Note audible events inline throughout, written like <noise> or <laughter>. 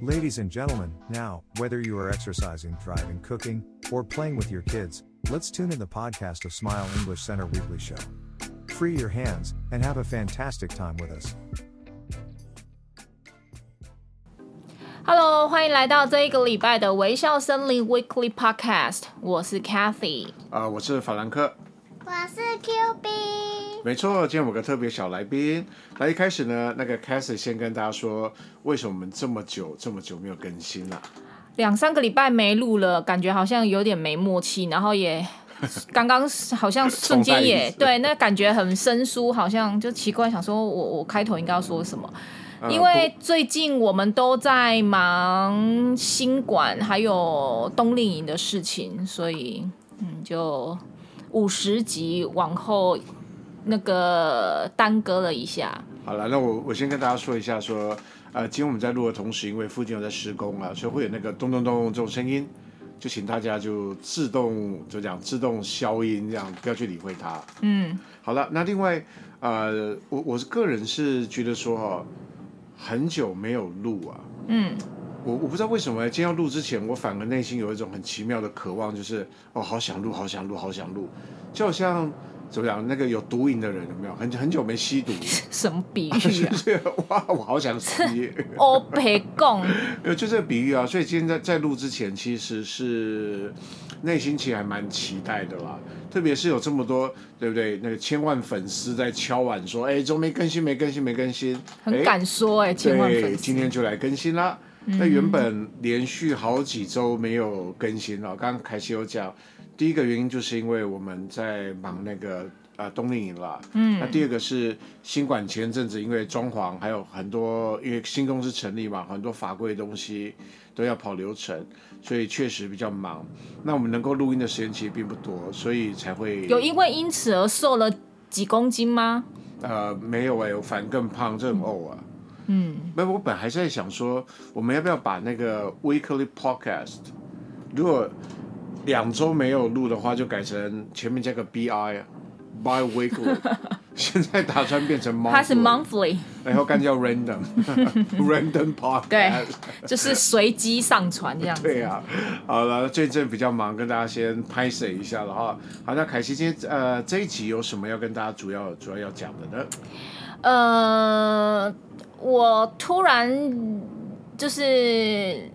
Ladies and gentlemen, now, whether you are exercising, driving, cooking, or playing with your kids, let's tune in the podcast of Smile English Center Weekly Show. Free your hands and have a fantastic time with us. Hello，欢迎来到这一个礼拜的微笑森林 Weekly Podcast，我是 Kathy，啊、呃，我是法兰克， 我是 Q B。没错，今天有个特别小来宾。那，一开始呢，那个 Cassie 先跟大家说，为什么我们这么久这么久没有更新了、啊？两三个礼拜没录了，感觉好像有点没默契，然后也 <laughs> 刚刚好像瞬间也对，那感觉很生疏，好像就奇怪，想说我我开头应该要说什么？因为最近我们都在忙新馆还有冬令营的事情，所以嗯，就五十集往后那个耽搁了一下。好了，那我我先跟大家说一下说，说呃，今天我们在录的同时，因为附近有在施工啊，所以会有那个咚咚咚这种声音，就请大家就自动就这样自动消音，这样不要去理会它。嗯，好了，那另外呃，我我是个人是觉得说哈。很久没有录啊，嗯，我我不知道为什么，今天要录之前，我反而内心有一种很奇妙的渴望，就是哦，好想录，好想录，好想录，就好像怎么讲，那个有毒瘾的人有没有？很很久没吸毒，<laughs> 什么比喻啊？<laughs> 哇，我好想吸。欧培贡，<laughs> 呃，就这个比喻啊，所以今天在在录之前，其实是内心其实还蛮期待的啦。特别是有这么多，对不对？那个千万粉丝在敲碗说：“哎，怎么没更新？没更新？没更新？”很敢说哎，千万粉丝。今天就来更新啦。那、嗯、原本连续好几周没有更新了。刚刚凯西有讲，第一个原因就是因为我们在忙那个呃冬令营了。嗯。那第二个是新馆前阵子因为装潢还有很多，因为新公司成立嘛，很多法规的东西都要跑流程。所以确实比较忙，那我们能够录音的时间其实并不多，所以才会有因为因此而瘦了几公斤吗？呃，没有哎、欸，我反而更胖，这很呕啊。嗯，没有，我本来还是在想说，我们要不要把那个 weekly podcast，如果两周没有录的话，就改成前面加个 bi 啊，bi-weekly。<laughs> 现在打算变成 monthly，它是 monthly，然后干叫 random，random <laughs> podcast，对，就是随机上传这样子。对啊，好了，最近比较忙，跟大家先拍摄一下了哈。好，那凯西今天呃这一集有什么要跟大家主要主要要讲的呢？呃，我突然就是。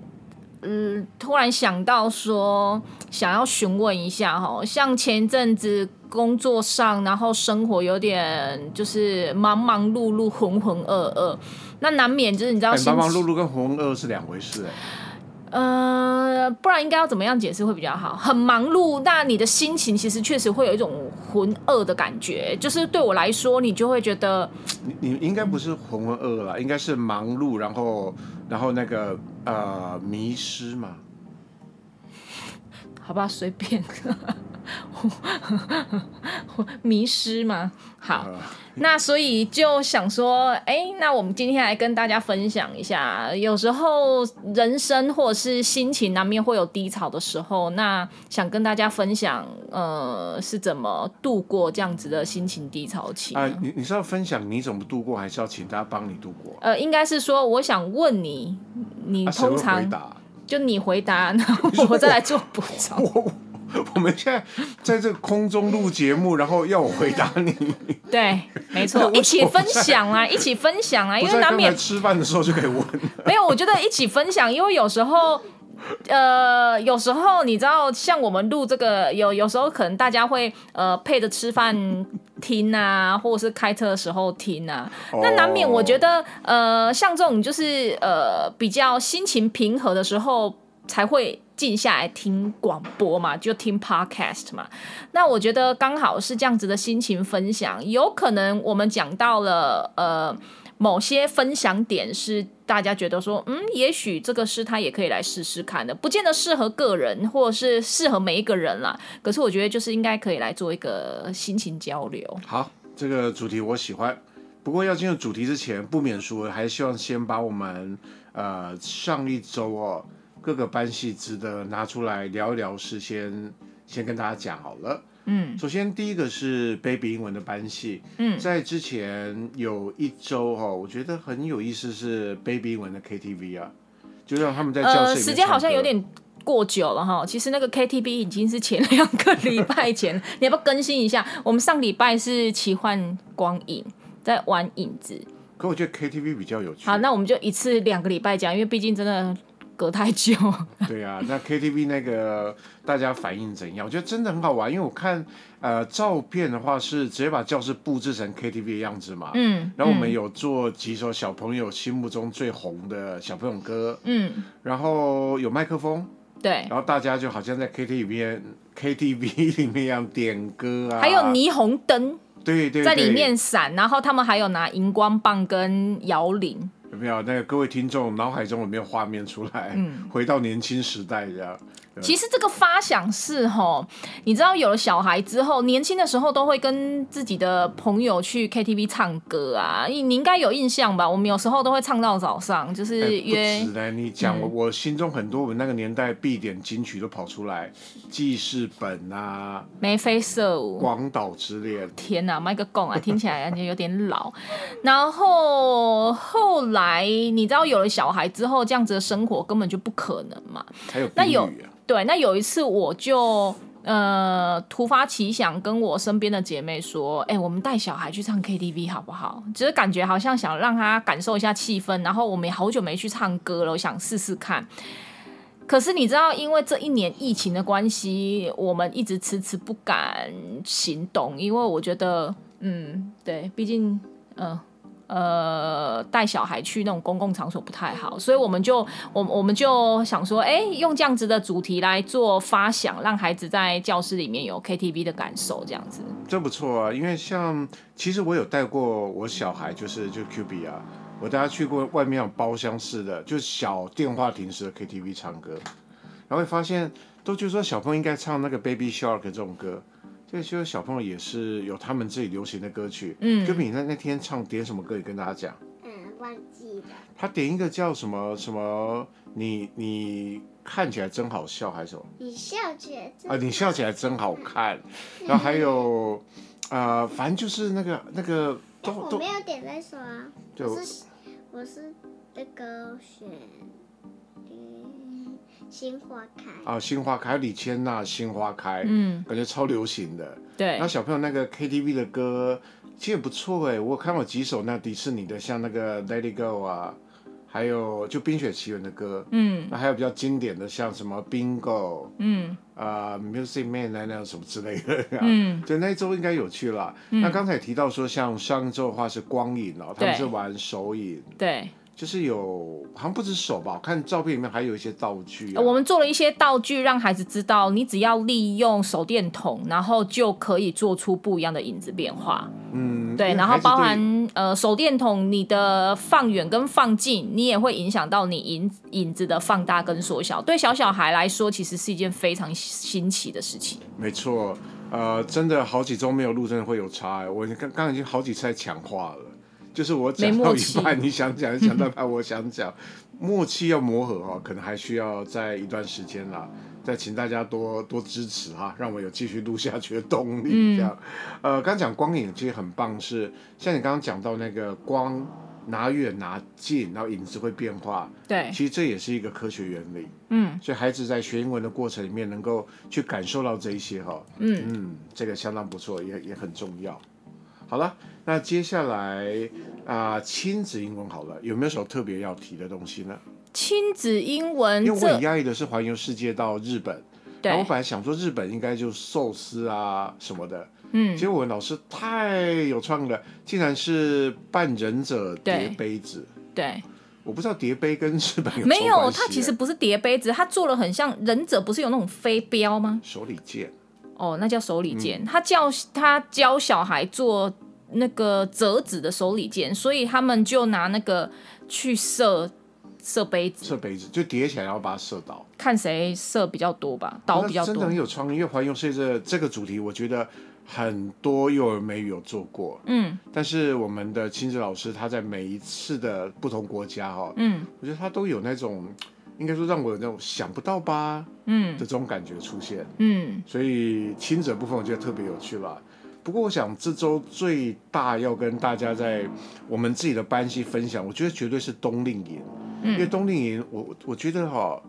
嗯，突然想到说，想要询问一下哈，像前阵子工作上，然后生活有点就是忙忙碌碌、浑浑噩噩，那难免就是你知道，忙忙碌碌跟浑浑噩噩是两回事哎。呃，不然应该要怎么样解释会比较好？很忙碌，那你的心情其实确实会有一种浑噩的感觉，就是对我来说，你就会觉得，你你应该不是浑浑噩噩啦，应该是忙碌，然后然后那个。呃，迷失嘛？好吧，随便。<laughs> 迷失吗？好，呃、那所以就想说，哎，那我们今天来跟大家分享一下，有时候人生或者是心情难免会有低潮的时候，那想跟大家分享，呃，是怎么度过这样子的心情低潮期？啊、呃，你你是要分享你怎么度过，还是要请大家帮你度过？呃，应该是说，我想问你。你通常就你回答，然后我再来做补充。<laughs> 我 <laughs> 我们现在在这个空中录节目，然后要我回答你。<laughs> 对，没错，<laughs> 一起分享啊，一起分享啊，因为难免吃饭的时候就可以问。没有，我觉得一起分享，因为有时候。呃，有时候你知道，像我们录这个，有有时候可能大家会呃配着吃饭听啊，或者是开车的时候听啊。那难免我觉得，呃，像这种就是呃比较心情平和的时候，才会静下来听广播嘛，就听 podcast 嘛。那我觉得刚好是这样子的心情分享，有可能我们讲到了呃。某些分享点是大家觉得说，嗯，也许这个是他也可以来试试看的，不见得适合个人，或者是适合每一个人啦。可是我觉得就是应该可以来做一个心情交流。好，这个主题我喜欢。不过要进入主题之前，不免说，还希望先把我们呃上一周哦各个班系值得拿出来聊一聊事先先跟大家讲好了。嗯，首先第一个是 Baby 英文的班系，嗯，在之前有一周哈，我觉得很有意思是 Baby 英文的 KTV 啊，就让他们在教室。呃，时间好像有点过久了哈。其实那个 KTV 已经是前两个礼拜前，<laughs> 你要不要更新一下？我们上礼拜是奇幻光影在玩影子，可我觉得 KTV 比较有趣。好，那我们就一次两个礼拜讲，因为毕竟真的。隔太久，<laughs> 对啊，那 KTV 那个大家反应怎样？我觉得真的很好玩，因为我看呃照片的话是直接把教室布置成 KTV 的样子嘛，嗯，然后我们有做几首小朋友心目中最红的小朋友歌，嗯，然后有麦克风，对，然后大家就好像在 KTV 里面 KTV <laughs> 里面一样点歌啊，还有霓虹灯，对，对对，在里面闪，然后他们还有拿荧光棒跟摇铃。有没有那个各位听众脑海中有没有画面出来？嗯，回到年轻时代这样。其实这个发想是吼，你知道有了小孩之后，年轻的时候都会跟自己的朋友去 KTV 唱歌啊，你你应该有印象吧？我们有时候都会唱到早上，就是约。欸、不止呢，你讲我、嗯、我心中很多我们那个年代必点金曲都跑出来，记事本啊，眉飞色舞，广岛之恋。天哪，麦克贡啊，听起来感觉有点老。<laughs> 然后后来你知道有了小孩之后，这样子的生活根本就不可能嘛。还有、啊、那有。对，那有一次我就呃突发奇想，跟我身边的姐妹说：“哎、我们带小孩去唱 KTV 好不好？只、是感觉好像想让他感受一下气氛，然后我们也好久没去唱歌了，我想试试看。可是你知道，因为这一年疫情的关系，我们一直迟迟不敢行动，因为我觉得，嗯，对，毕竟，嗯、”呃，带小孩去那种公共场所不太好，所以我们就我我们就想说，哎，用这样子的主题来做发想，让孩子在教室里面有 KTV 的感受，这样子。这不错啊，因为像其实我有带过我小孩，就是就 Q B 啊，我带他去过外面包厢式的，就小电话亭式的 KTV 唱歌，然后会发现都就是说小朋友应该唱那个 Baby Shark 这种歌。这些小朋友也是有他们自己流行的歌曲。嗯，歌比你那那天唱点什么歌，也跟大家讲。嗯，忘记了。他点一个叫什么什么？你你看起来真好笑，还是什么？你笑起来真啊，你笑起来真好看。<laughs> 然后还有啊、呃，反正就是那个那个都都。我没有点那首啊。对，我是我是那个选。心花开。啊，新花开，李千娜《新花开》，嗯，感觉超流行的。对，那小朋友那个 KTV 的歌其实也不错哎，我看过几首那迪士尼的，像那个《Let It Go》啊，还有就《冰雪奇缘》的歌，嗯，那还有比较经典的，像什么《Bingo》，嗯，啊，呃，《Music Man》那那什么之类的，嗯，<laughs> 就那一周应该有去了。嗯，那刚才提到说，像上一周的话是光影哦，他们是玩手影，对。就是有，好像不止手吧，我看照片里面还有一些道具啊。我们做了一些道具，让孩子知道，你只要利用手电筒，然后就可以做出不一样的影子变化。嗯，对，然后包含呃手电筒，你的放远跟放近，你也会影响到你影影子的放大跟缩小。对小小孩来说，其实是一件非常新奇的事情。没错，呃，真的好几周没有录，真的会有差。我刚刚已经好几次在强化了。就是我讲到一半，你想讲，<laughs> 讲到一半，我想讲，默契要磨合哈，可能还需要再一段时间啦。再请大家多多支持哈，让我有继续录下去的动力。这样，嗯、呃，刚讲光影其实很棒是，是像你刚刚讲到那个光拿远拿近，然后影子会变化。对，其实这也是一个科学原理。嗯，所以孩子在学英文的过程里面，能够去感受到这一些哈。嗯嗯，这个相当不错，也也很重要。好了，那接下来啊，亲子英文好了，有没有什么特别要提的东西呢？亲子英文，因为我很压抑的是环游世界到日本，对，然后我本来想说日本应该就寿司啊什么的，嗯，结果我们老师太有创意了，竟然是扮忍者叠杯子，对，对我不知道叠杯跟日本有没有，他其实不是叠杯子，他做了很像忍者，不是有那种飞镖吗？手里剑。哦，那叫手里剑。嗯、他教他教小孩做那个折纸的手里剑，所以他们就拿那个去射射杯子，射杯子就叠起来，然后把它射倒，看谁射比较多吧，倒比较多。真的很有创意，因为环游世界这个主题，我觉得很多幼儿美语有做过，嗯，但是我们的亲子老师他在每一次的不同国家哈，嗯，我觉得他都有那种。应该说让我有那种想不到吧，嗯。的这种感觉出现，嗯，所以亲子部分我觉得特别有趣了。不过我想这周最大要跟大家在我们自己的班级分享，我觉得绝对是冬令营，因为冬令营，我我觉得哈，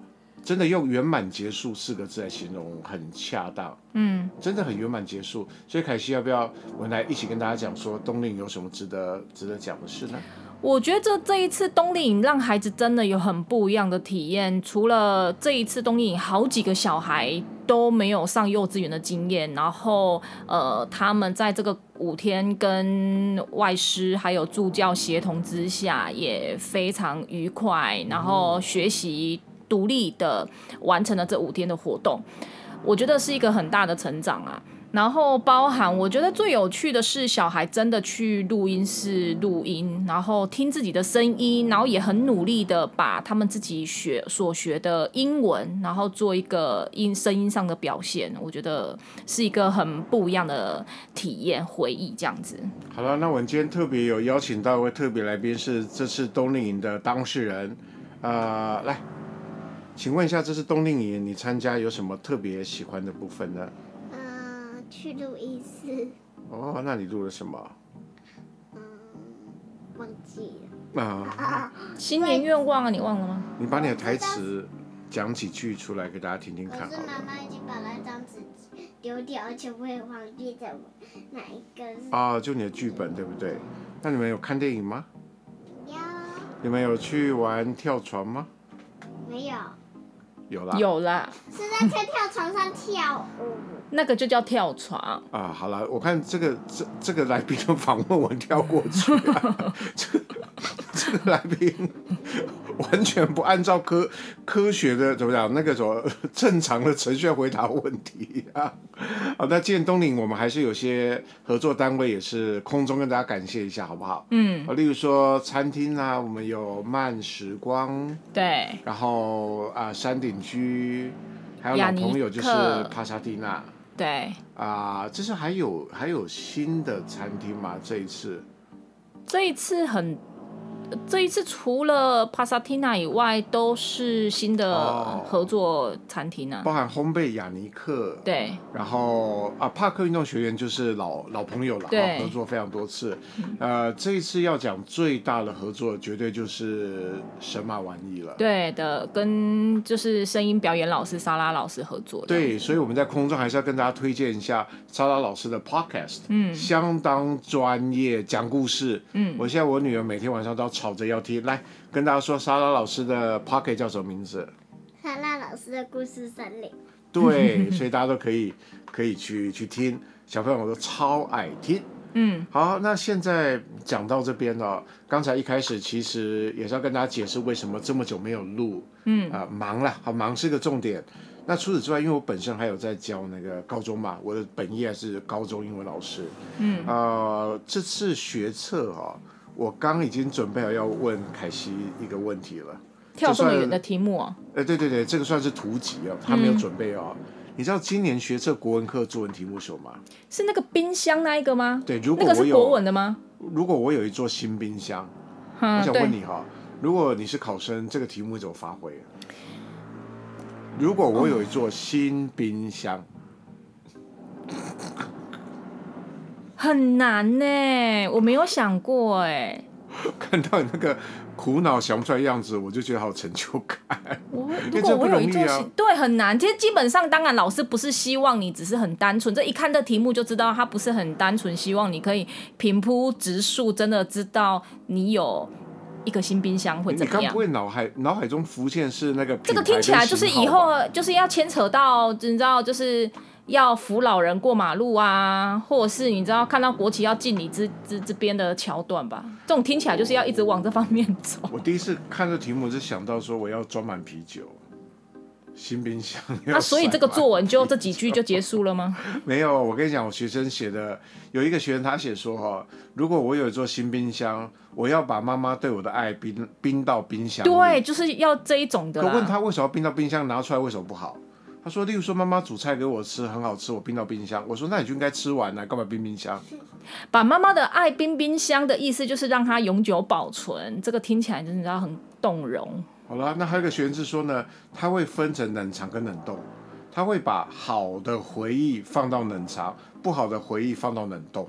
真的用圆满结束四个字来形容很恰当。嗯，真的很圆满结束。所以凯西要不要我们来一起跟大家讲说冬令有什么值得值得讲的事呢？我觉得这这一次冬令营让孩子真的有很不一样的体验。除了这一次冬令营，好几个小孩都没有上幼稚园的经验，然后呃，他们在这个五天跟外师还有助教协同之下，也非常愉快，然后学习独立的完成了这五天的活动。我觉得是一个很大的成长啊。然后包含，我觉得最有趣的是，小孩真的去录音室录音，然后听自己的声音，然后也很努力的把他们自己学所学的英文，然后做一个音声音上的表现。我觉得是一个很不一样的体验回忆，这样子。好了，那我们今天特别有邀请到一位特别来宾，是这次冬令营的当事人，呃，来，请问一下，这次冬令营你参加有什么特别喜欢的部分呢？去录音室。哦，那你录了什么？嗯，忘记了。啊。<laughs> 新年愿望啊，你忘了吗？你把你的台词讲几句出来给大家听听看。可是妈妈已经把那张纸丢掉，而且我也忘记了哪一个是。啊，就你的剧本对不对？那你们有看电影吗？有。你们有去玩跳床吗？没有。有啦。有啦。是在跳跳床上跳舞。那个就叫跳床啊！好了，我看这个这这个来宾的访问我跳过去，啊，<laughs> 这个这个来宾完全不按照科科学的怎么讲那个什么正常的程序回答问题啊！<laughs> 好，那今天冬令我们还是有些合作单位也是空中跟大家感谢一下，好不好？嗯，例如说餐厅啊，我们有慢时光，对，然后啊山顶居，还有老朋友就是帕萨蒂娜。对啊，这是还有还有新的餐厅吗？这一次，这一次很。这一次除了帕萨蒂娜以外，都是新的合作餐厅啊，包含烘焙雅尼克，对，然后啊，帕克运动学院就是老老朋友了，对，合作非常多次。呃，这一次要讲最大的合作，绝对就是神马玩意了。对的，跟就是声音表演老师莎拉老师合作。对，所以我们在空中还是要跟大家推荐一下莎拉老师的 podcast，嗯，相当专业，讲故事。嗯，我现在我女儿每天晚上都要。吵着要听，来跟大家说，莎拉老师的 Pocket 叫什么名字？莎拉老师的故事森林。对，所以大家都可以 <laughs> 可以去去听，小朋友都超爱听。嗯，好，那现在讲到这边了，刚才一开始其实也是要跟大家解释为什么这么久没有录。嗯啊、呃，忙了，好忙是个重点。那除此之外，因为我本身还有在教那个高中嘛，我的本业还是高中英文老师。嗯啊、呃，这次学测哈。我刚已经准备好要问凯西一个问题了，跳这么远的题目啊？哎，对对对，这个算是突击哦，他没有准备哦。嗯、你知道今年学测国文课作文题目是什么吗？是那个冰箱那一个吗？对，如果我有，那个是国文的吗？如果我有一座新冰箱，嗯、我想问你哈，如果你是考生，这个题目怎么发挥？如果我有一座新冰箱。很难呢，我没有想过哎。看到你那个苦恼想不出来样子，我就觉得好成就感。我如果我有一座新，对，很难。其实基本上，当然老师不是希望你只是很单纯，这一看这题目就知道他不是很单纯，希望你可以平铺直述，真的知道你有一个新冰箱会怎么样。你刚不会脑海脑海中浮现是那个？这个听起来就是以后就是要牵扯到，你知道就是。要扶老人过马路啊，或者是你知道看到国旗要敬礼这这这边的桥段吧？这种听起来就是要一直往这方面走。我第一次看这题目是想到说我要装满啤酒，新冰箱。<laughs> 那、啊、所以这个作文就这几句就结束了吗？<laughs> 没有，我跟你讲，我学生写的有一个学生他写说哈，如果我有一座新冰箱，我要把妈妈对我的爱冰冰到冰箱。对，就是要这一种的。可问他为什么要冰到冰箱？拿出来为什么不好？他说：“例如说，妈妈煮菜给我吃很好吃，我冰到冰箱。我说，那你就应该吃完了，干嘛冰冰箱？把妈妈的爱冰冰箱的意思就是让它永久保存。这个听起来真的很动容。好了，那还有一个学生说呢，他会分成冷藏跟冷冻，他会把好的回忆放到冷藏，不好的回忆放到冷冻。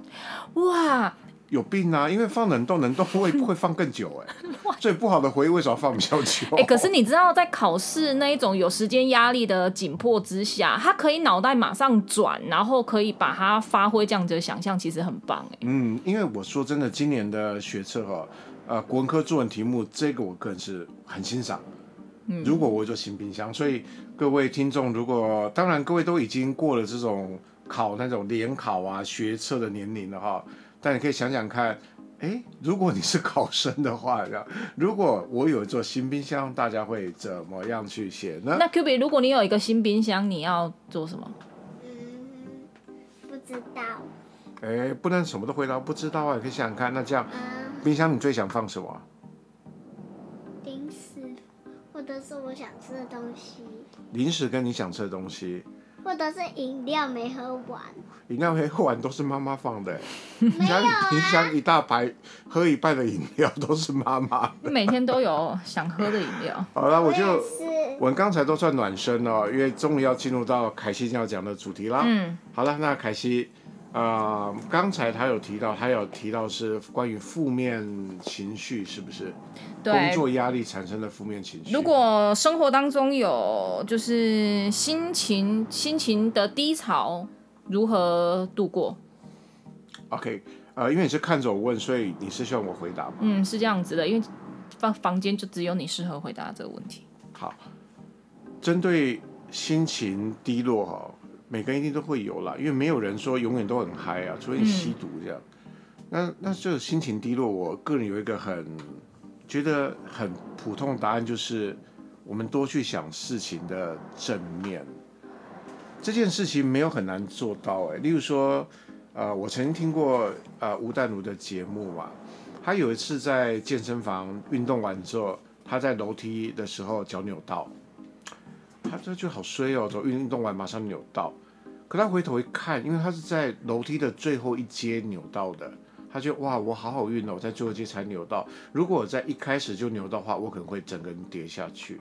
哇！”有病啊！因为放冷冻，冷冻会会放更久哎，<laughs> 最不好的回忆为什么放比较久？哎、欸，可是你知道，在考试那一种有时间压力的紧迫之下，他可以脑袋马上转，然后可以把它发挥这样子的想象，其实很棒哎。嗯，因为我说真的，今年的学测哈，呃，国文科作文题目，这个我个人是很欣赏。嗯，如果我做新冰箱，所以各位听众，如果当然各位都已经过了这种考那种联考啊学测的年龄了哈。但你可以想想看，哎，如果你是考生的话，<laughs> 如果我有一座新冰箱，大家会怎么样去写呢？那 Q B，如果你有一个新冰箱，你要做什么？嗯，不知道。哎，不能什么都回答不知道啊！可以想想看，那这样，嗯、冰箱你最想放什么？零食，或者是我想吃的东西。零食跟你想吃的东西。或者是饮料没喝完，饮料没喝完都是妈妈放的。<laughs> 你想，你想一大排喝一半的饮料都是妈妈。每天都有想喝的饮料。<laughs> 好了，我就我刚才都算暖身了，因为终于要进入到凯西要讲的主题啦。嗯，好了，那凯西。啊、呃，刚才他有提到，他有提到是关于负面情绪，是不是？对，工作压力产生的负面情绪。如果生活当中有就是心情心情的低潮，如何度过？OK，呃，因为你是看着我问，所以你是希望我回答吗？嗯，是这样子的，因为房房间就只有你适合回答这个问题。好，针对心情低落哈。每个人一定都会有啦，因为没有人说永远都很嗨啊，除非你吸毒这样。嗯、那那这个心情低落，我个人有一个很觉得很普通的答案，就是我们多去想事情的正面。这件事情没有很难做到哎。例如说，呃，我曾经听过呃吴淡如的节目嘛，他有一次在健身房运动完之后，他在楼梯的时候脚扭到，他这就好衰哦，走运运动完马上扭到。可他回头一看，因为他是在楼梯的最后一阶扭到的，他就哇，我好好运哦，我在最后一阶才扭到。如果我在一开始就扭到的话，我可能会整个人跌下去。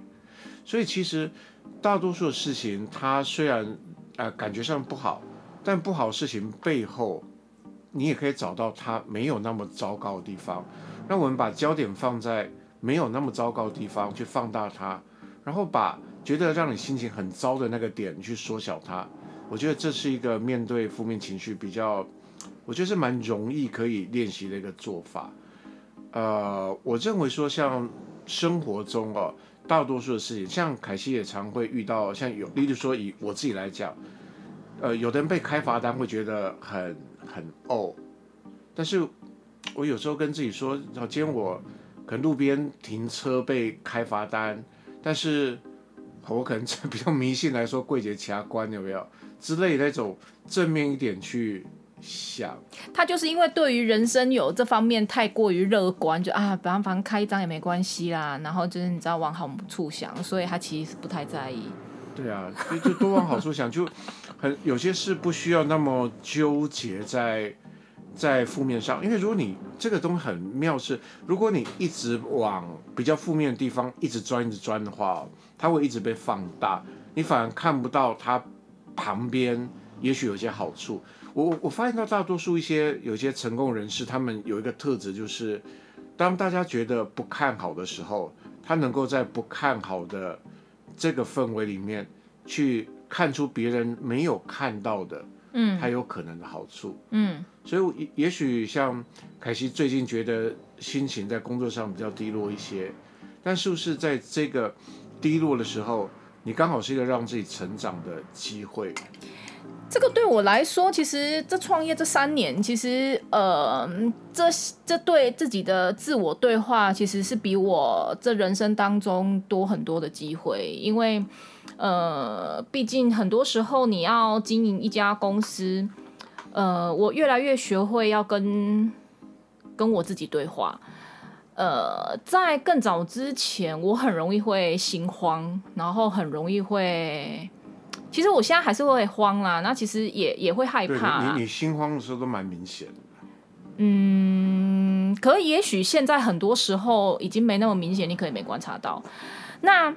所以其实大多数的事情，它虽然呃感觉上不好，但不好的事情背后，你也可以找到它没有那么糟糕的地方。让我们把焦点放在没有那么糟糕的地方，去放大它，然后把觉得让你心情很糟的那个点去缩小它。我觉得这是一个面对负面情绪比较，我觉得是蛮容易可以练习的一个做法。呃，我认为说像生活中哦，大多数的事情，像凯西也常会遇到，像有，例如说以我自己来讲，呃，有的人被开罚单会觉得很很哦，但是我有时候跟自己说，今天我可能路边停车被开罚单，但是我可能 <laughs> 比较迷信来说，柜姐掐关有没有？之类的那种正面一点去想，他就是因为对于人生有这方面太过于乐观，就啊，反正反正开一张也没关系啦，然后就是你知道往好处想，所以他其实是不太在意。对啊，就多往好处想，就很有些事不需要那么纠结在在负面上，因为如果你这个东西很妙是，如果你一直往比较负面的地方一直钻一直钻的话，它会一直被放大，你反而看不到它。旁边也许有些好处，我我发现到大多数一些有些成功人士，他们有一个特质，就是当大家觉得不看好的时候，他能够在不看好的这个氛围里面，去看出别人没有看到的，嗯，他有可能的好处，嗯，所以也也许像凯西最近觉得心情在工作上比较低落一些，但是不是在这个低落的时候，你刚好是一个让自己成长的机会。这个对我来说，其实这创业这三年，其实呃，这这对自己的自我对话，其实是比我这人生当中多很多的机会。因为呃，毕竟很多时候你要经营一家公司，呃，我越来越学会要跟跟我自己对话。呃，在更早之前，我很容易会心慌，然后很容易会，其实我现在还是会慌啦。那其实也也会害怕。你你心慌的时候都蛮明显的。嗯，嗯，可也许现在很多时候已经没那么明显，你可以没观察到。那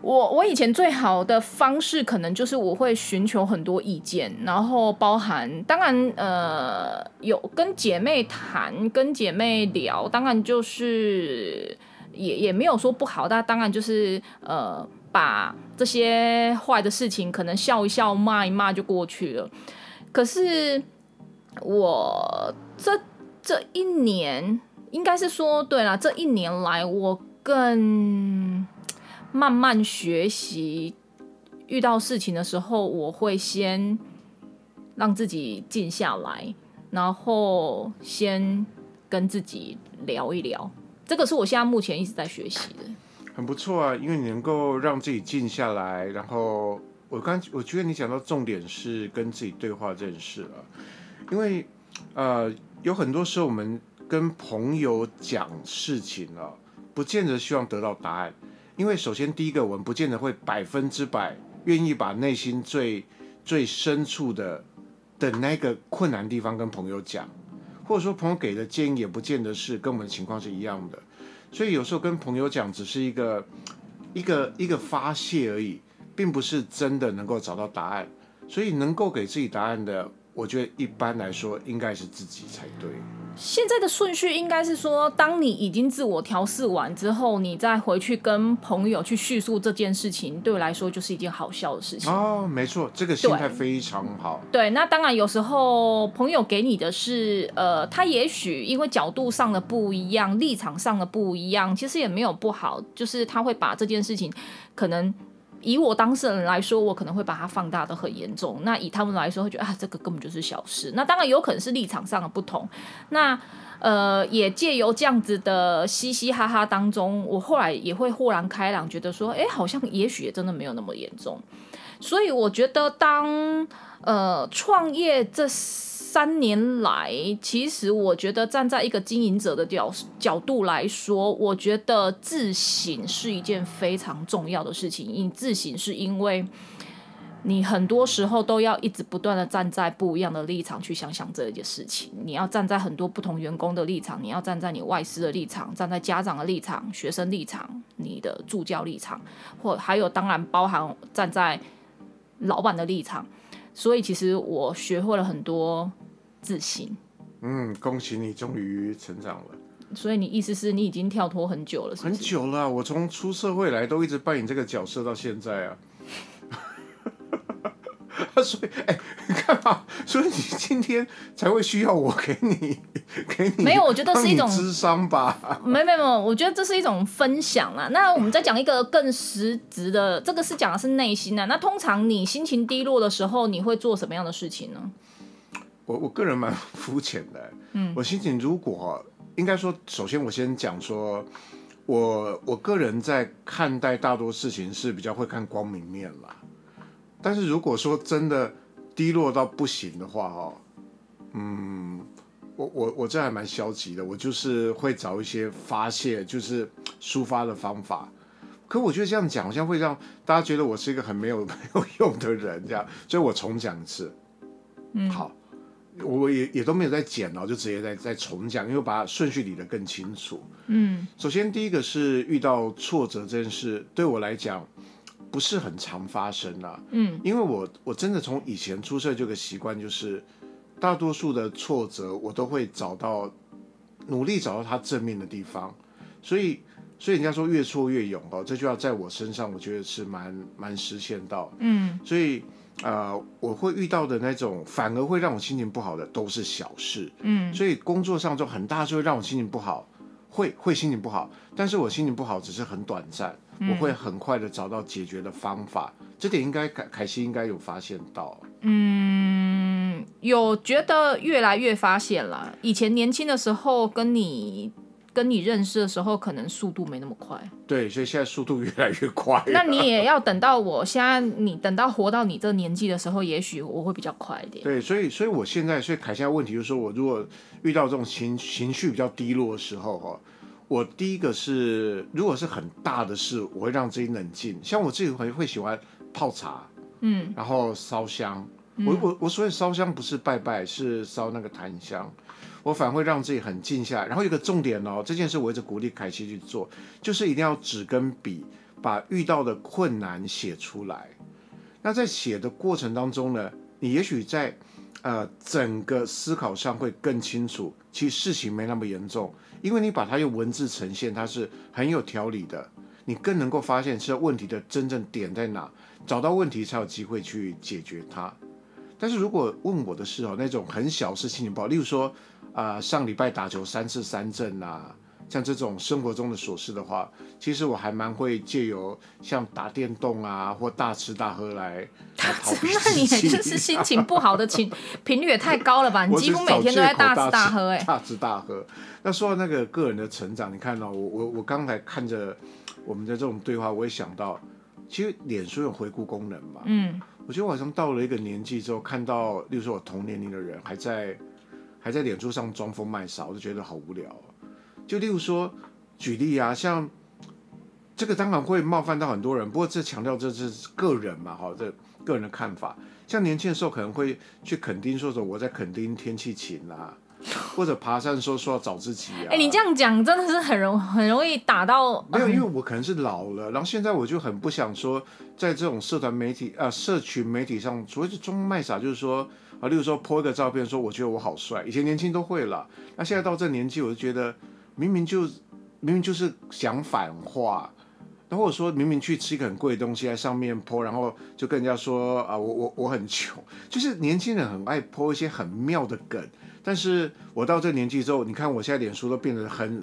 我我以前最好的方式，可能就是我会寻求很多意见，然后包含当然呃有跟姐妹谈，跟姐妹聊，当然就是也也没有说不好，但当然就是呃把这些坏的事情可能笑一笑，骂一骂就过去了。可是我这这一年，应该是说对了，这一年来我更。慢慢学习，遇到事情的时候，我会先让自己静下来，然后先跟自己聊一聊。这个是我现在目前一直在学习的。很不错啊，因为你能够让自己静下来，然后我刚我觉得你讲到重点是跟自己对话这件事了。因为呃，有很多时候我们跟朋友讲事情了，不见得希望得到答案。因为首先，第一个，我们不见得会百分之百愿意把内心最最深处的的那个困难地方跟朋友讲，或者说朋友给的建议也不见得是跟我们的情况是一样的，所以有时候跟朋友讲只是一个一个一个发泄而已，并不是真的能够找到答案，所以能够给自己答案的。我觉得一般来说应该是自己才对。现在的顺序应该是说，当你已经自我调试完之后，你再回去跟朋友去叙述这件事情，对我来说就是一件好笑的事情。哦，没错，这个心态非常好。对，对，那当然有时候朋友给你的是，呃，他也许因为角度上的不一样，立场上的不一样，其实也没有不好，就是他会把这件事情可能。以我当事人来说，我可能会把它放大得很严重。那以他们来说，会觉得啊，这个根本就是小事。那当然有可能是立场上的不同。那呃，也借由这样子的嘻嘻哈哈当中，我后来也会豁然开朗，觉得说，哎，好像也许也真的没有那么严重。所以我觉得当，当呃创业这。三年来，其实我觉得站在一个经营者的角角度来说，我觉得自省是一件非常重要的事情。你自省是因为你很多时候都要一直不断的站在不一样的立场去想想这件事情。你要站在很多不同员工的立场，你要站在你外师的立场，站在家长的立场、学生立场、你的助教立场，或还有当然包含站在老板的立场。所以其实我学会了很多自信。嗯，恭喜你终于成长了。所以你意思是你已经跳脱很久了是是？很久了，我从出社会来都一直扮演这个角色到现在啊。<laughs> 所以，哎、欸，你干嘛？所以你今天才会需要我给你，给你？没有，我觉得是一种智商吧。<laughs> 没没没有，我觉得这是一种分享啦。那我们再讲一个更实质的，这个是讲的是内心啊。那通常你心情低落的时候，你会做什么样的事情呢？我我个人蛮 <laughs> 肤浅的。嗯，我心情如果应该说，首先我先讲说，我我个人在看待大多事情是比较会看光明面啦。但是如果说真的低落到不行的话，哈，嗯，我我我这还蛮消极的，我就是会找一些发泄，就是抒发的方法。可我觉得这样讲好像会让大家觉得我是一个很没有 <laughs> 没有用的人，这样，所以我重讲一次。嗯，好，我也也都没有再剪了，就直接再再重讲，因为把顺序理得更清楚。嗯，首先第一个是遇到挫折这件事，对我来讲。不是很常发生啦，嗯，因为我我真的从以前出社就有个习惯，就是大多数的挫折我都会找到努力找到它正面的地方，所以所以人家说越挫越勇哦，这句话在我身上我觉得是蛮蛮实现到，嗯，所以呃我会遇到的那种反而会让我心情不好的都是小事，嗯，所以工作上就很大就会让我心情不好，会会心情不好，但是我心情不好只是很短暂。我会很快的找到解决的方法，嗯、这点应该凯凯西应该有发现到。嗯，有觉得越来越发现了。以前年轻的时候跟你跟你认识的时候，可能速度没那么快。对，所以现在速度越来越快。那你也要等到我现在，你等到活到你这年纪的时候，也许我会比较快一点。对，所以所以我现在，所以凯西的问题就是说，我如果遇到这种情情绪比较低落的时候，哈。我第一个是，如果是很大的事，我会让自己冷静。像我自己会会喜欢泡茶，嗯，然后烧香。嗯、我我我所谓烧香不是拜拜，是烧那个檀香。我我反而会让自己很静下来。然后有个重点哦，这件事我一直鼓励凯西去做，就是一定要纸跟笔，把遇到的困难写出来。那在写的过程当中呢，你也许在呃整个思考上会更清楚，其实事情没那么严重，因为你把它用文字呈现，它是很有条理的。你更能够发现是问题的真正点在哪，找到问题才有机会去解决它。但是如果问我的是哦，那种很小事情不好，例如说啊、上礼拜打球三次三振啊，像这种生活中的琐事的话，其实我还蛮会借由像打电动啊或大吃大喝来来逃避。<laughs> 那你这是心情不好的情频率也太高了吧？你几乎每天都在大吃大喝，<laughs> 哎，大吃大喝。那说到那个个人的成长，你看到、哦、我我我刚才看着。我们的这种对话，我也想到，其实脸书有回顾功能嘛。嗯，我觉得我好像到了一个年纪之后，看到，例如说我同年龄的人还在还在脸书上装疯卖傻，我就觉得好无聊。就例如说，举例啊，像这个当然会冒犯到很多人，不过这强调这是个人嘛，哈，这个人的看法。像年轻的时候可能会去垦丁，说说我在垦丁天气晴啊。或者爬山说说要找自己啊！哎、欸，你这样讲真的是很容很容易打到。没有，因为我可能是老了，然后现在我就很不想说，在这种社团媒体啊、呃、社群媒体上，所谓的装卖傻，就是说啊，例如说 po 一个照片，说我觉得我好帅。以前年轻都会了，那现在到这年纪，我就觉得明明就明明就是讲反话，然后我说明明去吃一个很贵的东西在上面 po，然后就跟人家说啊，我我我很穷，就是年轻人很爱 po 一些很妙的梗。但是我到这年纪之后，你看我现在脸书都变得很，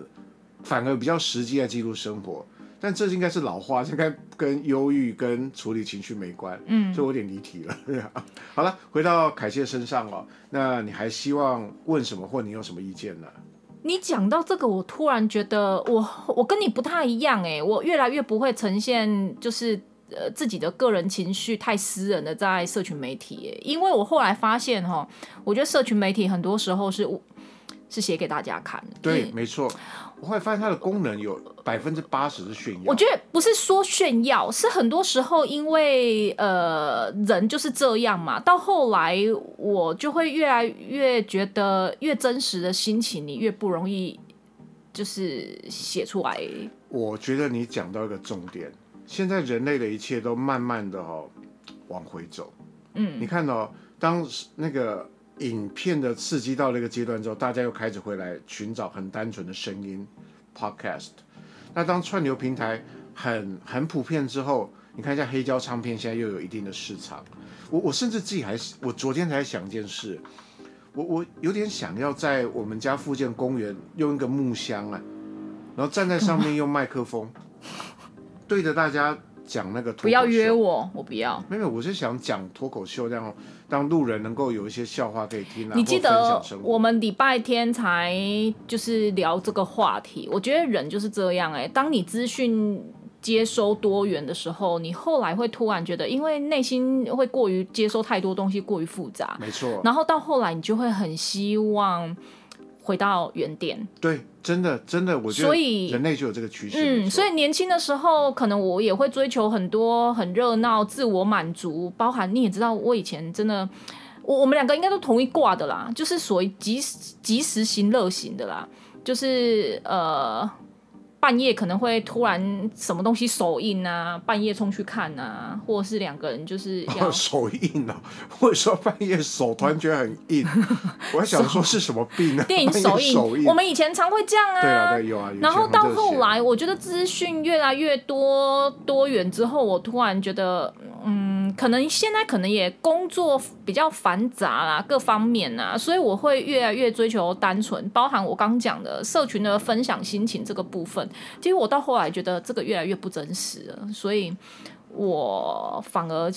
反而比较实际在记录生活。但这应该是老化，应该跟忧郁跟处理情绪没关。嗯，所以我有点离题了。<laughs> 好了，回到凯谢身上哦，那你还希望问什么，或你有什么意见呢？你讲到这个，我突然觉得我我跟你不太一样哎，我越来越不会呈现就是。呃，自己的个人情绪太私人的在社群媒体，因为我后来发现哈，我觉得社群媒体很多时候是是写给大家看的。对，没错。我后来发现它的功能有百分之八十是炫耀。我觉得不是说炫耀，是很多时候因为呃人就是这样嘛。到后来我就会越来越觉得，越真实的心情你越不容易就是写出来。我觉得你讲到一个重点。现在人类的一切都慢慢的哦往回走，嗯，你看到、哦、当那个影片的刺激到那个阶段之后，大家又开始回来寻找很单纯的声音，podcast。那当串流平台很很普遍之后，你看一下黑胶唱片现在又有一定的市场。我我甚至自己还我昨天才想一件事，我我有点想要在我们家附近公园用一个木箱啊，然后站在上面用麦克风。<laughs> 对着大家讲那个不要约我，我不要。没有，我是想讲脱口秀，这样让路人能够有一些笑话可以听啊。你记得我们礼拜天才就是聊这个话题，我觉得人就是这样哎、欸。当你资讯接收多元的时候，你后来会突然觉得，因为内心会过于接收太多东西，过于复杂，没错。然后到后来，你就会很希望。回到原点，对，真的，真的，我觉得，所以人类就有这个趋势。嗯，所以年轻的时候，可能我也会追求很多很热闹、自我满足，包含你也知道，我以前真的，我我们两个应该都同一挂的啦，就是属于及时及时行乐型的啦，就是呃。半夜可能会突然什么东西手印啊，半夜冲去看啊，或者是两个人就是 <laughs> 要、哦、手印啊，<laughs> 或者说半夜手突然觉得很硬，<laughs> 我还想说是什么病呢？电影手印，手印，我们以前常会这样啊。对啊，对，有啊。然后到后来，我觉得资讯越来越多多元之后，我突然觉得，嗯，可能现在可能也工作比较繁杂啦，各方面啊，所以我会越来越追求单纯，包含我刚讲的社群的分享心情这个部分。其实我到后来觉得这个越来越不真实了，所以我反而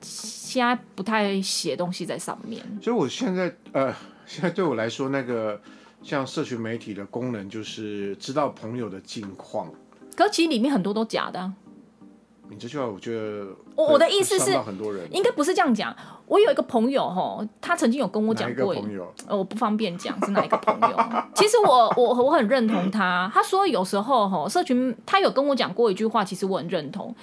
现在不太写东西在上面。所以我现在呃，现在对我来说，那个像社群媒体的功能就是知道朋友的近况。可其实里面很多都假的。你这句话，我觉得我我的意思是，应该不是这样讲。我有一个朋友哈，他曾经有跟我讲过，呃，我不方便讲是哪一个朋友。<laughs> 其实我我我很认同他，他说有时候哈，社群他有跟我讲过一句话，其实我很认同。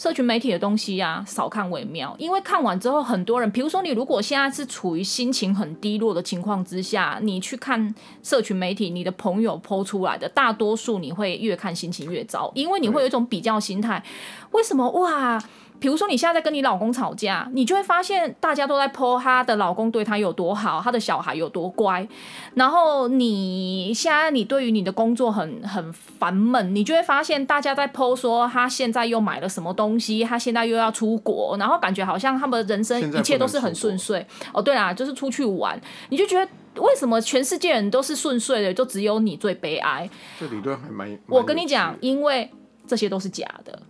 社群媒体的东西呀、啊，少看为妙。因为看完之后，很多人，比如说你如果现在是处于心情很低落的情况之下，你去看社群媒体，你的朋友 po 出来的，大多数你会越看心情越糟，因为你会有一种比较心态。为什么哇？比如说你现在在跟你老公吵架，你就会发现大家都在 po 她的老公对她有多好，她的小孩有多乖。然后你现在你对于你的工作很很烦闷，你就会发现大家在 po 说他现在又买了什么东西，他现在又要出国，然后感觉好像他们的人生一切都是很顺遂。哦，对啦，就是出去玩，你就觉得为什么全世界人都是顺遂的，就只有你最悲哀？这理论还蛮……我跟你讲，因为这些都是假的。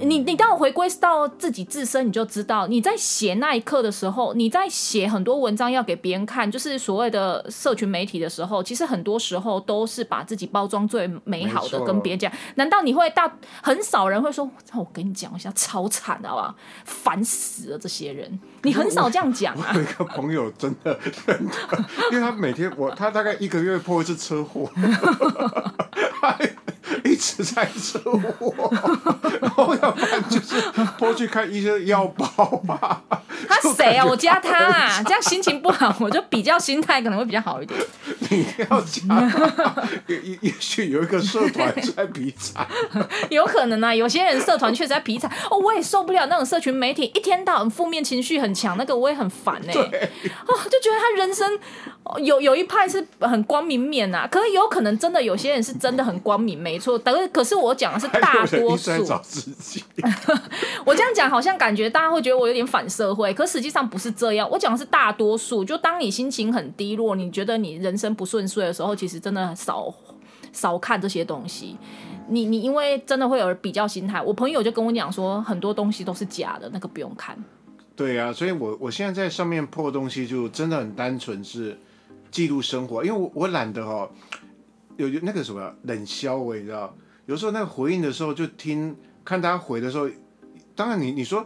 你你当我回归到自己自身，你就知道你在写那一刻的时候，你在写很多文章要给别人看，就是所谓的社群媒体的时候，其实很多时候都是把自己包装最美好的跟别人讲。难道你会大很少人会说？我跟你讲一下，超惨好不好？烦死了这些人！你很少这样讲啊。<laughs> 我有一个朋友真的真的，因为他每天我他大概一个月破一次车祸。<laughs> <laughs> 一直在车祸，然后要不然就是过去看医生要包吧。<laughs> 他谁啊？<laughs> 我加他啊，这样心情不好，我就比较心态可能会比较好一点。你要加，也也也许有一个社团在比惨，有可能啊。有些人社团确实在比惨哦，我也受不了那种社群媒体一天到晚负面情绪很强，那个我也很烦哎、欸。哦，就觉得他人生有有一派是很光明面呐、啊，可是有可能真的有些人是真的很光明，没错。可是可是我讲的是大多数。<laughs> 我这样讲好像感觉大家会觉得我有点反社会。可实际上不是这样，我讲的是大多数。就当你心情很低落，你觉得你人生不顺遂的时候，其实真的少少看这些东西。你你因为真的会有比较心态。我朋友就跟我讲说，很多东西都是假的，那个不用看。对啊，所以我我现在在上面破东西，就真的很单纯是记录生活，因为我我懒得哦，有有那个什么冷消，我你知道，有时候那个回应的时候就听看大家回的时候，当然你你说。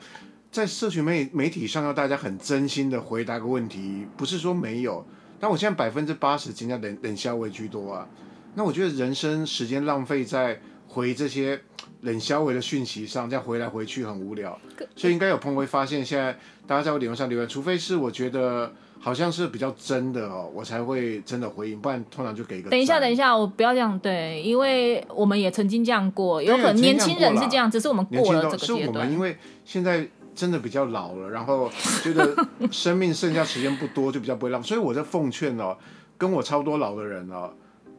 在社群媒媒体上，要大家很真心的回答个问题，不是说没有。但我现在百分之八十尽量冷冷笑为居多啊。那我觉得人生时间浪费在回这些冷笑为的讯息上，这样回来回去很无聊。所以应该有朋友会发现，现在大家在我脸上留言，除非是我觉得好像是比较真的哦，我才会真的回应，不然通常就给一个。等一下，等一下，我不要这样，对，因为我们也曾经这样过，有可能年轻人是这样，只是我们过了这个阶段。是我们因为现在。真的比较老了，然后觉得生命剩下时间不多，就比较不会浪费。所以我在奉劝哦，跟我差不多老的人哦，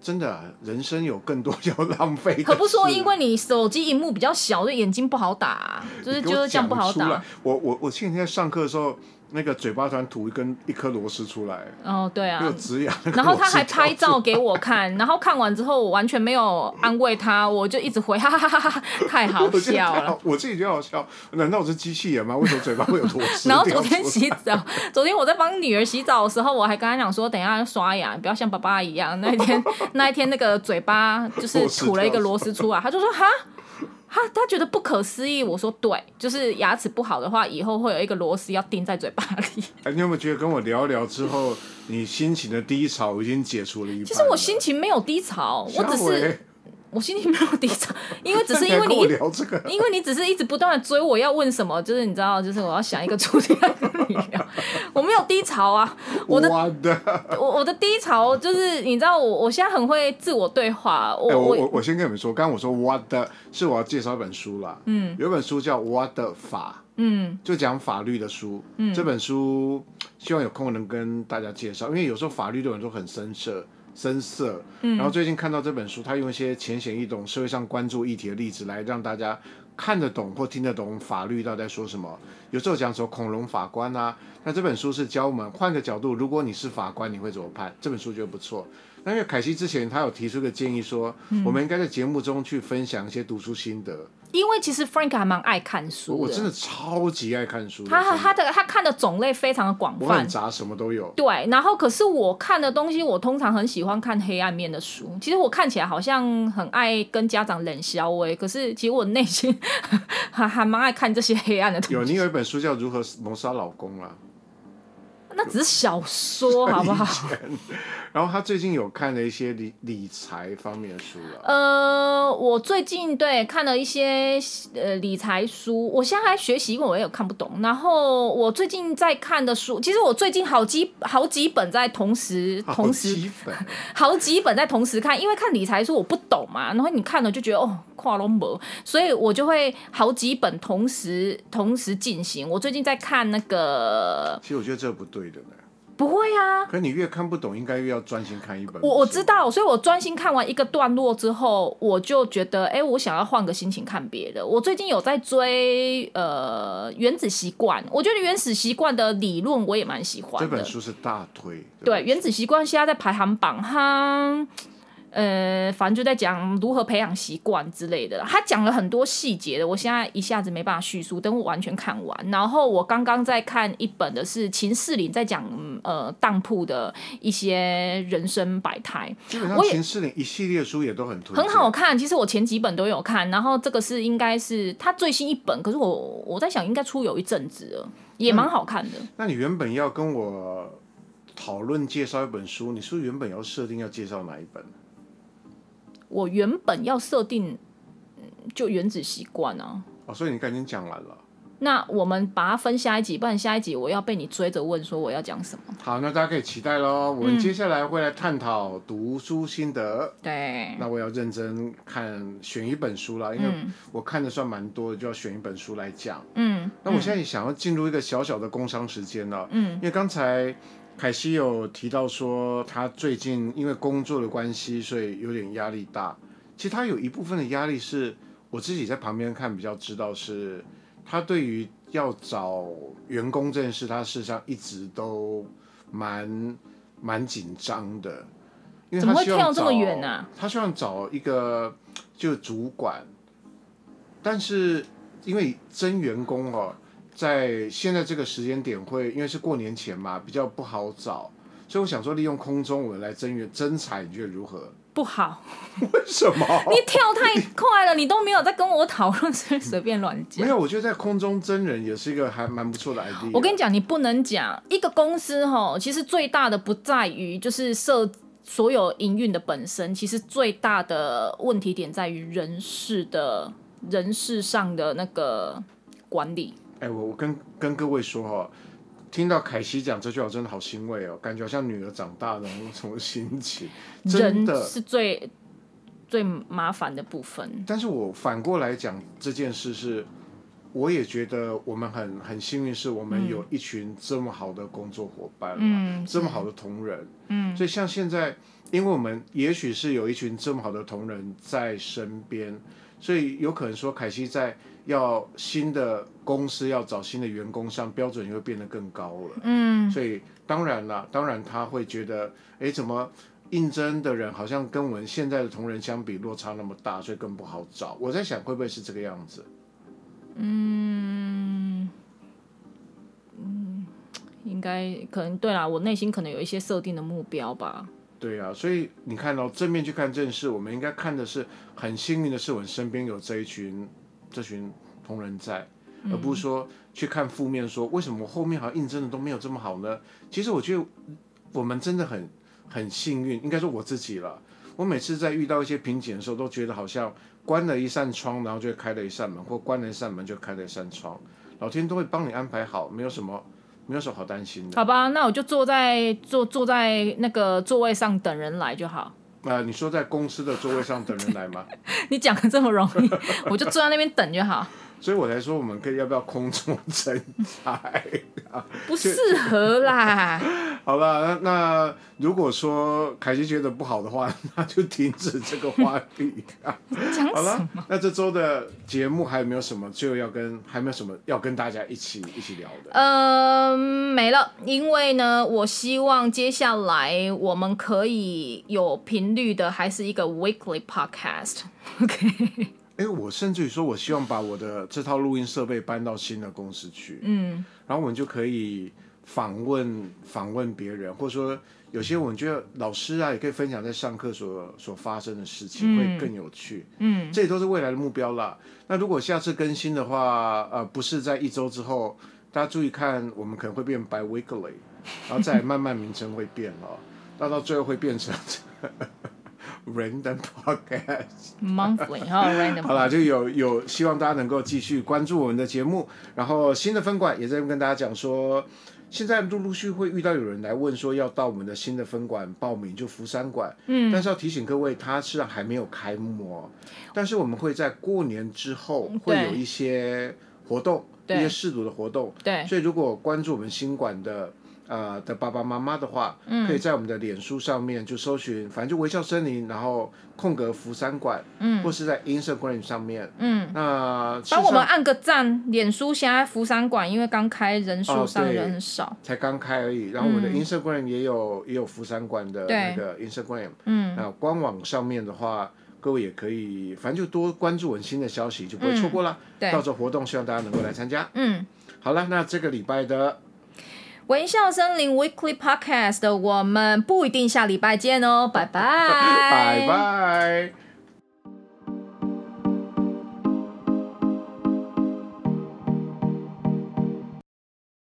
真的人生有更多要浪费。可不说，因为你手机荧幕比较小，就眼睛不好打，就是就是这样不好打。我我我前几天上课的时候。那个嘴巴突然吐一根一颗螺丝出来，哦，对啊，又直痒。然后他还拍照给我看，<laughs> 然后看完之后我完全没有安慰他，我就一直回 <laughs> 哈哈哈哈，太好笑了。我自己觉得好笑，难道我是机器人吗？为什么嘴巴会有螺丝？然后昨天洗澡，昨天我在帮女儿洗澡的时候，我还跟她讲说，等一下要刷牙，不要像爸爸一样。那一天 <laughs> 那一天那个嘴巴就是吐了一个螺丝出来，他就说哈。他他觉得不可思议，我说对，就是牙齿不好的话，以后会有一个螺丝要钉在嘴巴里。哎，你有没有觉得跟我聊聊之后，你心情的低潮已经解除了一半？其实我心情没有低潮，我只是。我心情没有低潮，因为只是因为你，<laughs> 聊这个、因为你只是一直不断的追我要问什么，就是你知道，就是我要想一个主题来跟你聊。我没有低潮啊，<laughs> 我的我我的低潮就是你知道我我现在很会自我对话。我、欸、我我我先跟你们说，刚刚我说 what 的是我要介绍一本书啦，嗯，有一本书叫 What 的法，嗯，就讲法律的书，嗯，这本书希望有空能跟大家介绍，因为有时候法律对我们都很深涩。深色，然后最近看到这本书，他用一些浅显易懂、社会上关注议题的例子来让大家看得懂或听得懂法律到底在说什么。有时候讲说恐龙法官啊，那这本书是教我们换个角度，如果你是法官，你会怎么判？这本书觉得不错。那因为凯西之前他有提出一个建议说，我们应该在节目中去分享一些读书心得。因为其实 Frank 还蛮爱看书的，我真的超级爱看书。他他的他看的种类非常的广泛，很杂，什么都有。对，然后可是我看的东西，我通常很喜欢看黑暗面的书。其实我看起来好像很爱跟家长冷笑哎，可是其实我内心 <laughs> 还还蛮爱看这些黑暗的东西。有，你有一本书叫《如何谋杀老公》啊。那只是小说，好不好？<laughs> 然后他最近有看了一些理理财方面的书了。呃，我最近对看了一些呃理财书，我现在还学习，因为我也有看不懂。然后我最近在看的书，其实我最近好几好几本在同时同时好几本，<laughs> 在同时看，因为看理财书我不懂嘛，然后你看了就觉得哦，跨龙博，所以我就会好几本同时同时进行。我最近在看那个，其实我觉得这不对的呢。不会啊，可你越看不懂，应该越要专心看一本。我我知道，所以我专心看完一个段落之后，我就觉得，哎，我想要换个心情看别的。我最近有在追呃《原子习惯》，我觉得《原子习惯》的理论我也蛮喜欢的。这本书是大推。对，《原子习惯》现在在排行榜哈。呃，反正就在讲如何培养习惯之类的。他讲了很多细节的，我现在一下子没办法叙述，等我完全看完。然后我刚刚在看一本的是秦士林在讲呃当铺的一些人生百态。基本上秦士林一系列书也都很推，很好看。其实我前几本都有看，然后这个是应该是他最新一本，可是我我在想应该出有一阵子了，也蛮好看的。那你原本要跟我讨论介绍一本书，你是不是原本要设定要介绍哪一本？我原本要设定，就原子习惯啊。哦，所以你刚已经讲完了。那我们把它分下一集，不然下一集我要被你追着问说我要讲什么。好，那大家可以期待喽。我们接下来会来探讨读书心得。嗯、对。那我要认真看，选一本书了，因为我看的算蛮多的，就要选一本书来讲。嗯。那我现在也想要进入一个小小的工商时间了。嗯。因为刚才。凯西有提到说，他最近因为工作的关系，所以有点压力大。其实他有一部分的压力是我自己在旁边看比较知道，是他对于要找员工这件事，他事实上一直都蛮蛮紧张的。因为他怎么会跳这么远呢？他希望找一个就主管，但是因为真员工哦。在现在这个时间点会，因为是过年前嘛，比较不好找，所以我想说利用空中我们来增员征才，你觉得如何？不好。为什么？<laughs> 你跳太快了，你都没有在跟我讨论，随随便乱讲。没有，我觉得在空中真人也是一个还蛮不错的 idea。我跟你讲，你不能讲一个公司哈，其实最大的不在于就是设所有营运的本身，其实最大的问题点在于人事的人事上的那个管理。哎，我我跟跟各位说哈，听到凯西讲这句话，真的好欣慰哦，感觉好像女儿长大的那种心情。真的是最最麻烦的部分。但是我反过来讲这件事是，我也觉得我们很很幸运，是我们有一群这么好的工作伙伴，嗯，这么好的同仁，嗯，所以像现在，因为我们也许是有一群这么好的同仁在身边，所以有可能说凯西在。要新的公司要找新的员工上标准也会变得更高了，嗯，所以当然啦，当然他会觉得，哎，怎么应征的人好像跟我们现在的同仁相比落差那么大，所以更不好找。我在想会不会是这个样子？嗯嗯，应该可能对啦，我内心可能有一些设定的目标吧。对啊，所以你看到正面去看这件事，我们应该看的是很幸运的是，我们身边有这一群。这群同仁在，而不是说去看负面说，说为什么我后面好像应征的都没有这么好呢？其实我觉得我们真的很很幸运，应该说我自己了。我每次在遇到一些瓶颈的时候，都觉得好像关了一扇窗，然后就开了一扇门，或关了一扇门就开了一扇窗，老天都会帮你安排好，没有什么没有什么好担心的。好吧，那我就坐在坐坐在那个座位上等人来就好。呃，你说在公司的座位上等人来吗？<laughs> 你讲的这么容易，我就坐在那边等就好。所以我才说，我们可以要不要空中 <laughs> 征才？不适合啦。<laughs> 好了，那那如果说凯西觉得不好的话，那就停止这个话题。<laughs> 好了，那这周的节目还有没有什么就要跟还没有什么要跟大家一起一起聊的？嗯、呃，没了。因为呢，我希望接下来我们可以有频率的，还是一个 weekly podcast。OK。哎，我甚至于说，我希望把我的这套录音设备搬到新的公司去，嗯，然后我们就可以访问访问别人，或者说有些我们觉得老师啊，也可以分享在上课所所发生的事情，会更有趣，嗯，这也都是未来的目标啦。那如果下次更新的话，呃，不是在一周之后，大家注意看，我们可能会变 bi-weekly。然后再慢慢名称会变哦，到到最后会变成 <laughs> Random <laughs> Podcast Monthly 哈，<laughs> Random。好了，就有有希望大家能够继续关注我们的节目，然后新的分馆也在跟大家讲说。现在陆陆续续会遇到有人来问说要到我们的新的分馆报名，就福山馆。嗯，但是要提醒各位，它实际上还没有开幕哦。但是我们会在过年之后会有一些活动，一些试读的活动。对，所以如果关注我们新馆的。呃的爸爸妈妈的话，嗯，可以在我们的脸书上面就搜寻，反正就微笑森林，然后空格福山馆，嗯，或是在 Instagram 上面，嗯，那帮我们按个赞。脸书现在福山馆因为刚开，人数上人很少，哦，才刚开而已。然后我们的 Instagram 也有，嗯，也有福山馆的那个 Instagram，嗯，那官网上面的话，各位也可以，反正就多关注我们新的消息，就不会错过了。嗯，对，到时候活动希望大家能够来参加。嗯，好了，那这个礼拜的。微笑森林 Weekly Podcast，我们不一定下礼拜见哦，拜拜，拜拜。